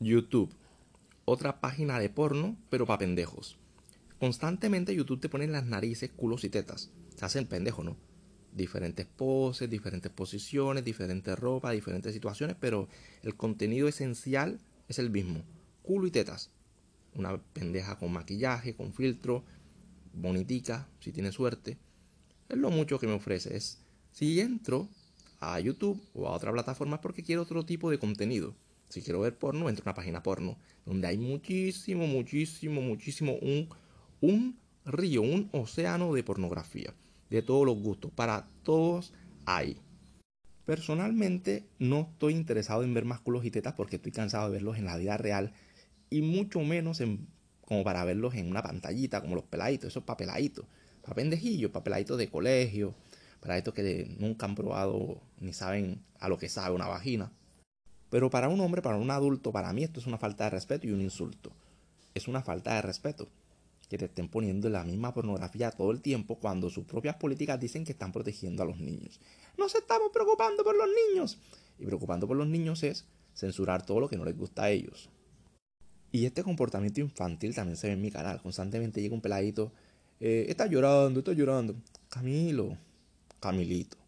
YouTube. Otra página de porno, pero para pendejos. Constantemente YouTube te pone en las narices, culos y tetas. Se hace el pendejo, ¿no? Diferentes poses, diferentes posiciones, diferentes ropa, diferentes situaciones, pero el contenido esencial es el mismo. Culo y tetas. Una pendeja con maquillaje, con filtro, bonitica, si tiene suerte. Es lo mucho que me ofrece. Es si entro a YouTube o a otra plataforma porque quiero otro tipo de contenido. Si quiero ver porno, entro a una página porno, donde hay muchísimo, muchísimo, muchísimo, un, un río, un océano de pornografía, de todos los gustos, para todos hay. Personalmente no estoy interesado en ver más culos y tetas porque estoy cansado de verlos en la vida real y mucho menos en, como para verlos en una pantallita como los peladitos, esos papeladitos, para pendejillos, papeladitos de colegio, para estos que nunca han probado ni saben a lo que sabe una vagina. Pero para un hombre, para un adulto, para mí esto es una falta de respeto y un insulto. Es una falta de respeto que te estén poniendo la misma pornografía todo el tiempo cuando sus propias políticas dicen que están protegiendo a los niños. Nos estamos preocupando por los niños. Y preocupando por los niños es censurar todo lo que no les gusta a ellos. Y este comportamiento infantil también se ve en mi canal. Constantemente llega un peladito, eh, está llorando, está llorando. Camilo, Camilito.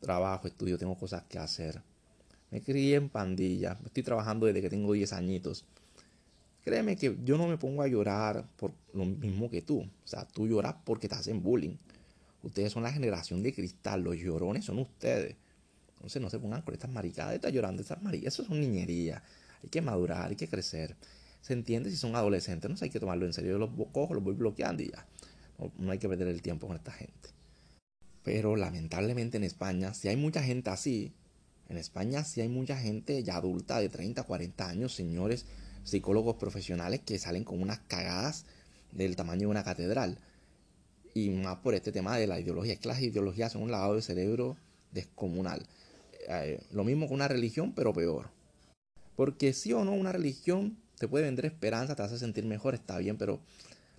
Trabajo, estudio, tengo cosas que hacer. Me crié en pandilla. Estoy trabajando desde que tengo 10 añitos. Créeme que yo no me pongo a llorar por lo mismo que tú. O sea, tú lloras porque te hacen bullying. Ustedes son la generación de cristal. Los llorones son ustedes. Entonces no se pongan con estas maricadas. Estás llorando, estas maricadas. Eso son niñería. Hay que madurar, hay que crecer. Se entiende si son adolescentes. No sé, hay que tomarlo en serio. Yo los cojo, los voy bloqueando y ya. no hay que perder el tiempo con esta gente. Pero lamentablemente en España, si hay mucha gente así, en España sí hay mucha gente ya adulta de 30, 40 años, señores psicólogos profesionales que salen con unas cagadas del tamaño de una catedral. Y más por este tema de la ideología. Es que las ideologías son un lavado de cerebro descomunal. Eh, lo mismo con una religión, pero peor. Porque sí o no, una religión te puede vender esperanza, te hace sentir mejor, está bien, pero,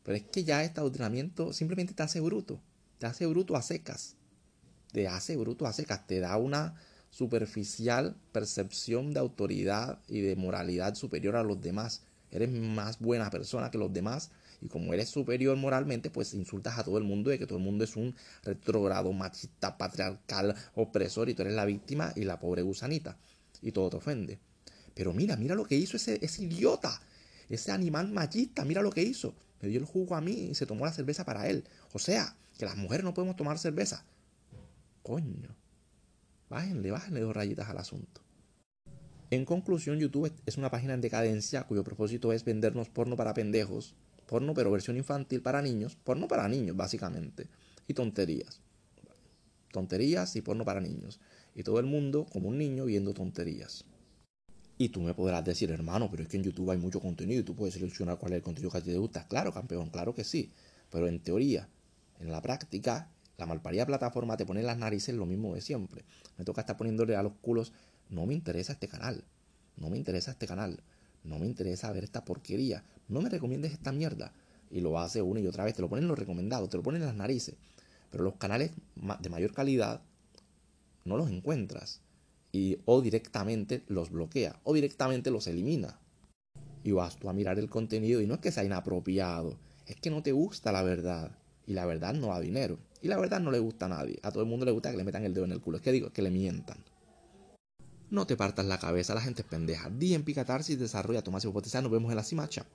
pero es que ya este adoctrinamiento simplemente te hace bruto. Te hace bruto a secas. Te hace bruto a secas. Te da una superficial percepción de autoridad y de moralidad superior a los demás. Eres más buena persona que los demás y como eres superior moralmente, pues insultas a todo el mundo de que todo el mundo es un retrogrado, machista, patriarcal, opresor y tú eres la víctima y la pobre gusanita y todo te ofende. Pero mira, mira lo que hizo ese, ese idiota, ese animal machista, mira lo que hizo. Me dio el jugo a mí y se tomó la cerveza para él. O sea, que las mujeres no podemos tomar cerveza. Coño. Bájenle, bájenle dos rayitas al asunto. En conclusión, YouTube es una página en decadencia cuyo propósito es vendernos porno para pendejos, porno pero versión infantil para niños, porno para niños básicamente, y tonterías. Tonterías y porno para niños. Y todo el mundo como un niño viendo tonterías. Y tú me podrás decir, hermano, pero es que en YouTube hay mucho contenido y tú puedes seleccionar cuál es el contenido que te gusta. Claro, campeón, claro que sí. Pero en teoría, en la práctica, la malparida plataforma te pone las narices lo mismo de siempre. Me toca estar poniéndole a los culos, no me interesa este canal, no me interesa este canal, no me interesa ver esta porquería, no me recomiendes esta mierda. Y lo hace una y otra vez, te lo ponen los recomendados, te lo ponen en las narices. Pero los canales de mayor calidad no los encuentras. Y o directamente los bloquea, o directamente los elimina. Y vas tú a mirar el contenido y no es que sea inapropiado, es que no te gusta la verdad. Y la verdad no da dinero. Y la verdad no le gusta a nadie. A todo el mundo le gusta que le metan el dedo en el culo. Es que digo, que le mientan. No te partas la cabeza, la gente es pendeja. Di en Picatarsis, desarrolla tu potencial. Nos vemos en la cima, chao.